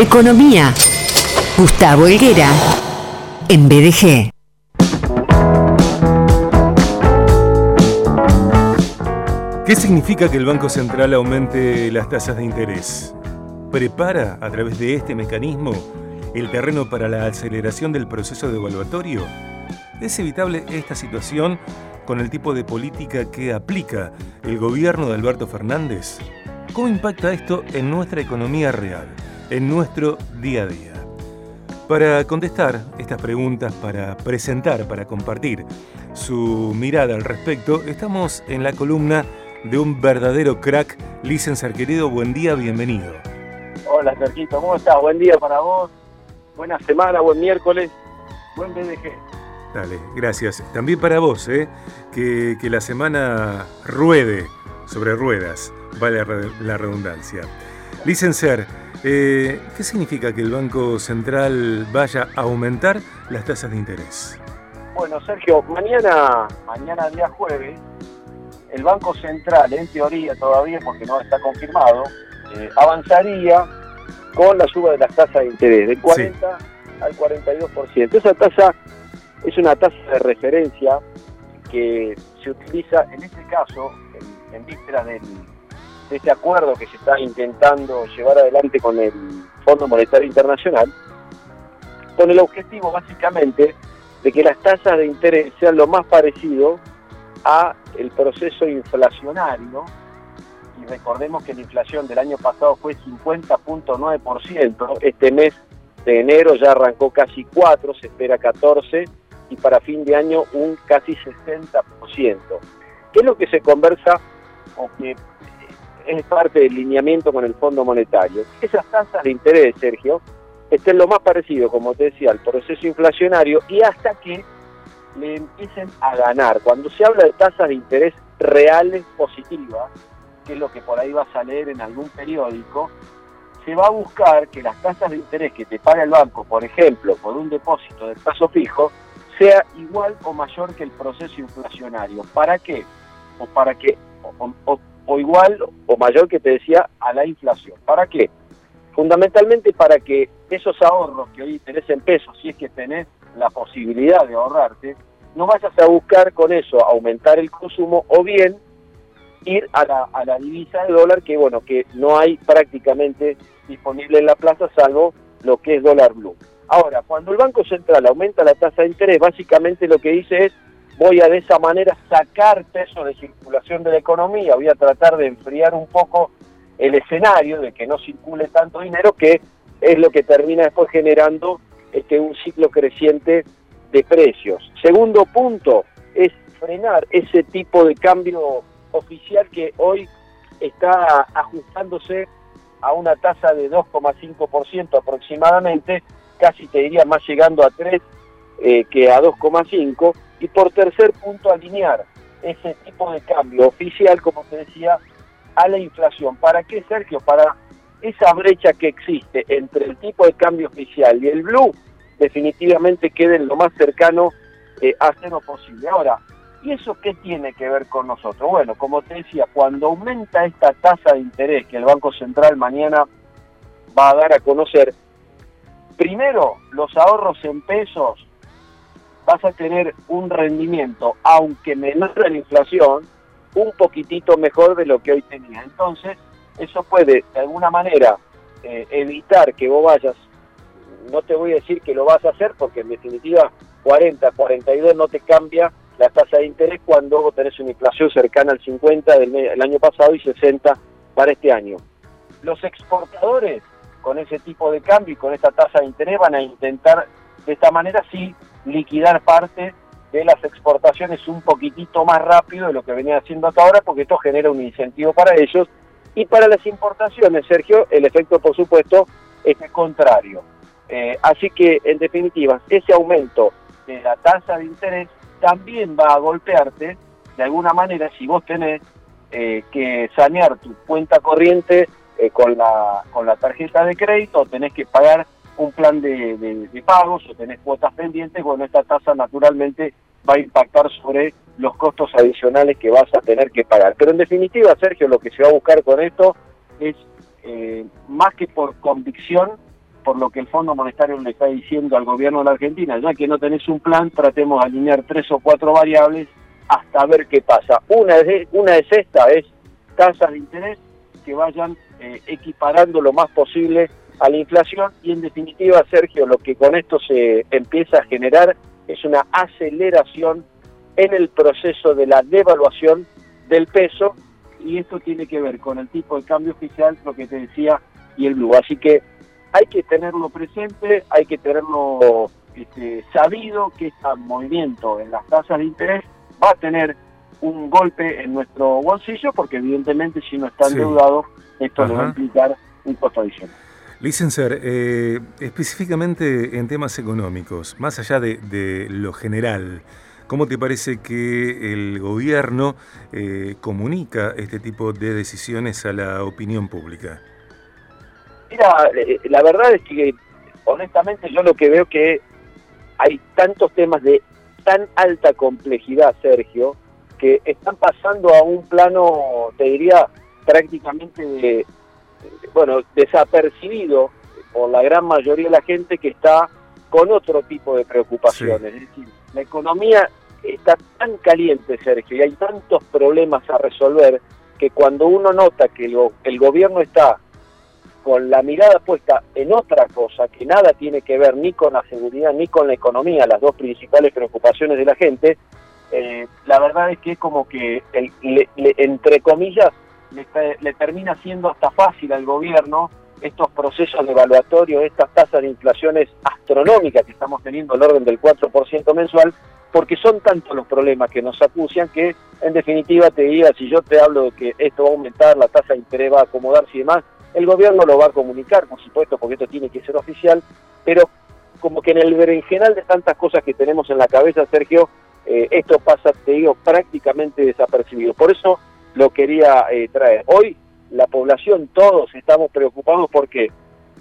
Economía. Gustavo Helguera. En BDG. ¿Qué significa que el Banco Central aumente las tasas de interés? ¿Prepara a través de este mecanismo el terreno para la aceleración del proceso devaluatorio? ¿Es evitable esta situación con el tipo de política que aplica el gobierno de Alberto Fernández? ¿Cómo impacta esto en nuestra economía real, en nuestro día a día? Para contestar estas preguntas, para presentar, para compartir su mirada al respecto, estamos en la columna de un verdadero crack, Licenser querido, buen día, bienvenido. Hola Sergito, ¿cómo estás? Buen día para vos, buena semana, buen miércoles, buen BDG. Dale, gracias. También para vos, ¿eh? que, que la semana ruede sobre ruedas, vale la redundancia. Licenser, eh, ¿qué significa que el Banco Central vaya a aumentar las tasas de interés? Bueno, Sergio, mañana, mañana día jueves, el Banco Central, en teoría todavía, porque no está confirmado, eh, avanzaría con la suba de las tasas de interés, del 40 al 42%. Esa tasa es una tasa de referencia que se utiliza en este caso, en, en vísperas del este acuerdo que se está intentando llevar adelante con el Fondo Monetario Internacional, con el objetivo básicamente de que las tasas de interés sean lo más parecido a el proceso inflacionario y recordemos que la inflación del año pasado fue 50.9%, este mes de enero ya arrancó casi 4, se espera 14 y para fin de año un casi 60%. ¿Qué es lo que se conversa o que es parte del lineamiento con el Fondo Monetario. Esas tasas de interés, Sergio, estén lo más parecido, como te decía, al proceso inflacionario y hasta que le empiecen a ganar. Cuando se habla de tasas de interés reales positivas, que es lo que por ahí vas a leer en algún periódico, se va a buscar que las tasas de interés que te paga el banco, por ejemplo, por un depósito de plazo fijo, sea igual o mayor que el proceso inflacionario. ¿Para qué? O para que o, igual o mayor que te decía a la inflación. ¿Para qué? Fundamentalmente para que esos ahorros que hoy tenés en pesos, si es que tenés la posibilidad de ahorrarte, no vayas a buscar con eso aumentar el consumo o bien ir a la, a la divisa de dólar que bueno que no hay prácticamente disponible en la plaza salvo lo que es dólar blue. Ahora, cuando el Banco Central aumenta la tasa de interés, básicamente lo que dice es voy a de esa manera sacar peso de circulación de la economía, voy a tratar de enfriar un poco el escenario de que no circule tanto dinero, que es lo que termina después generando este, un ciclo creciente de precios. Segundo punto es frenar ese tipo de cambio oficial que hoy está ajustándose a una tasa de 2,5% aproximadamente, casi te diría más llegando a 3 eh, que a 2,5 y por tercer punto, alinear ese tipo de cambio oficial, como te decía, a la inflación. ¿Para qué, Sergio? Para esa brecha que existe entre el tipo de cambio oficial y el blue, definitivamente quede lo más cercano eh, a cero posible. Ahora, ¿y eso qué tiene que ver con nosotros? Bueno, como te decía, cuando aumenta esta tasa de interés que el Banco Central mañana va a dar a conocer, primero los ahorros en pesos vas a tener un rendimiento, aunque menor a la inflación, un poquitito mejor de lo que hoy tenía. Entonces, eso puede, de alguna manera, eh, evitar que vos vayas, no te voy a decir que lo vas a hacer, porque en definitiva 40, 42 no te cambia la tasa de interés cuando vos tenés una inflación cercana al 50 del año pasado y 60 para este año. Los exportadores, con ese tipo de cambio y con esta tasa de interés, van a intentar de esta manera sí liquidar parte de las exportaciones un poquitito más rápido de lo que venía haciendo hasta ahora, porque esto genera un incentivo para ellos. Y para las importaciones, Sergio, el efecto, por supuesto, es el contrario. Eh, así que, en definitiva, ese aumento de la tasa de interés también va a golpearte, de alguna manera, si vos tenés eh, que sanear tu cuenta corriente eh, con, la, con la tarjeta de crédito, tenés que pagar un plan de, pagos o tenés cuotas pendientes, bueno, esta tasa naturalmente va a impactar sobre los costos adicionales que vas a tener que pagar. Pero en definitiva, Sergio, lo que se va a buscar con esto es, eh, más que por convicción, por lo que el Fondo Monetario le está diciendo al gobierno de la Argentina, ya que no tenés un plan, tratemos de alinear tres o cuatro variables hasta ver qué pasa. Una es, una es esta, es tasas de interés que vayan eh, equiparando lo más posible a la inflación y en definitiva, Sergio, lo que con esto se empieza a generar es una aceleración en el proceso de la devaluación del peso y esto tiene que ver con el tipo de cambio oficial, lo que te decía, y el blue. Así que hay que tenerlo presente, hay que tenerlo este, sabido que este movimiento en las tasas de interés va a tener un golpe en nuestro bolsillo porque evidentemente si no está endeudado esto le va a implicar un costo adicional. Licenciar, eh, específicamente en temas económicos, más allá de, lo general, ¿cómo te parece que el gobierno eh, comunica este tipo de decisiones a la opinión pública? Mira, eh, la verdad es que honestamente yo lo que veo que hay tantos temas de tan alta complejidad, Sergio, que están pasando a un plano, te diría, prácticamente de, bueno, desapercibido por la gran mayoría de la gente que está con otro tipo de preocupaciones. Es decir, la economía está tan caliente, Sergio, y hay tantos problemas a resolver que cuando uno nota que el gobierno está con la mirada puesta en otra cosa que nada tiene que ver ni con la seguridad ni con la economía, las dos principales preocupaciones de la gente, eh, la verdad es que es como que, entre comillas, le, termina siendo hasta fácil al gobierno estos procesos de evaluatorio, estas tasas de inflaciones astronómicas que estamos teniendo al orden del 4% mensual, porque son tantos los problemas que nos acucian que, en definitiva, te diría, si yo te hablo de que esto va a aumentar, la tasa de interés va a acomodarse y demás, el gobierno lo va a comunicar, por supuesto, porque esto tiene que ser oficial, pero como que en el berenjenal de tantas cosas que tenemos en la cabeza, Sergio, eh, esto pasa, te digo, prácticamente desapercibido. Por eso lo quería eh, traer. Hoy la población, todos estamos preocupados porque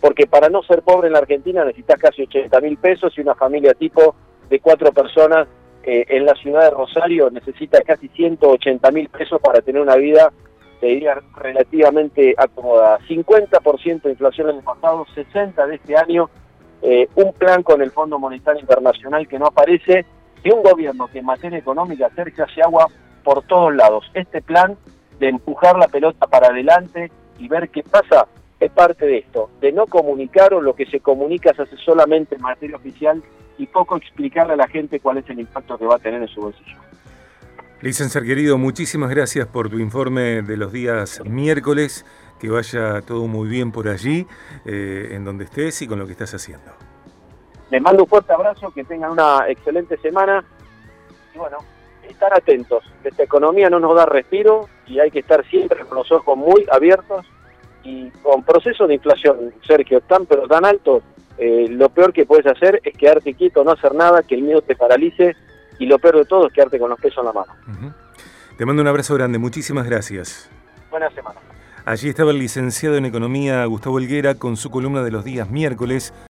porque para no ser pobre en la Argentina necesitas casi 80 mil pesos y una familia tipo de cuatro personas eh, en la ciudad de Rosario necesita casi 180 mil pesos para tener una vida, te diría, relativamente acomodada. 50% de inflación en el pasado, 60% de este año, un plan con el Fondo Monetario Internacional que no aparece y un gobierno que en materia económica acerca hacia agua por todos lados. Este plan de empujar la pelota para adelante y ver qué pasa es parte de esto, de no comunicar o lo que se comunica se hace solamente en materia oficial y poco explicarle a la gente cuál es el impacto que va a tener en su bolsillo. Licenciar querido, muchísimas gracias por tu informe de los días miércoles. Que vaya todo muy bien por allí, eh, en donde estés y con lo que estás haciendo. Les mando un fuerte abrazo, que tengan una excelente semana y bueno, estar atentos. Esta economía no nos da respiro y hay que estar siempre con los ojos muy abiertos y con procesos de inflación, Sergio, tan pero tan alto, eh, lo peor que puedes hacer es quedarte quieto, no hacer nada, que el miedo te paralice y lo peor de todo es quedarte con los pesos en la mano. Te mando un abrazo grande, muchísimas gracias. Buena semana. Allí estaba el licenciado en Economía Gustavo Helguera con su columna de los días miércoles.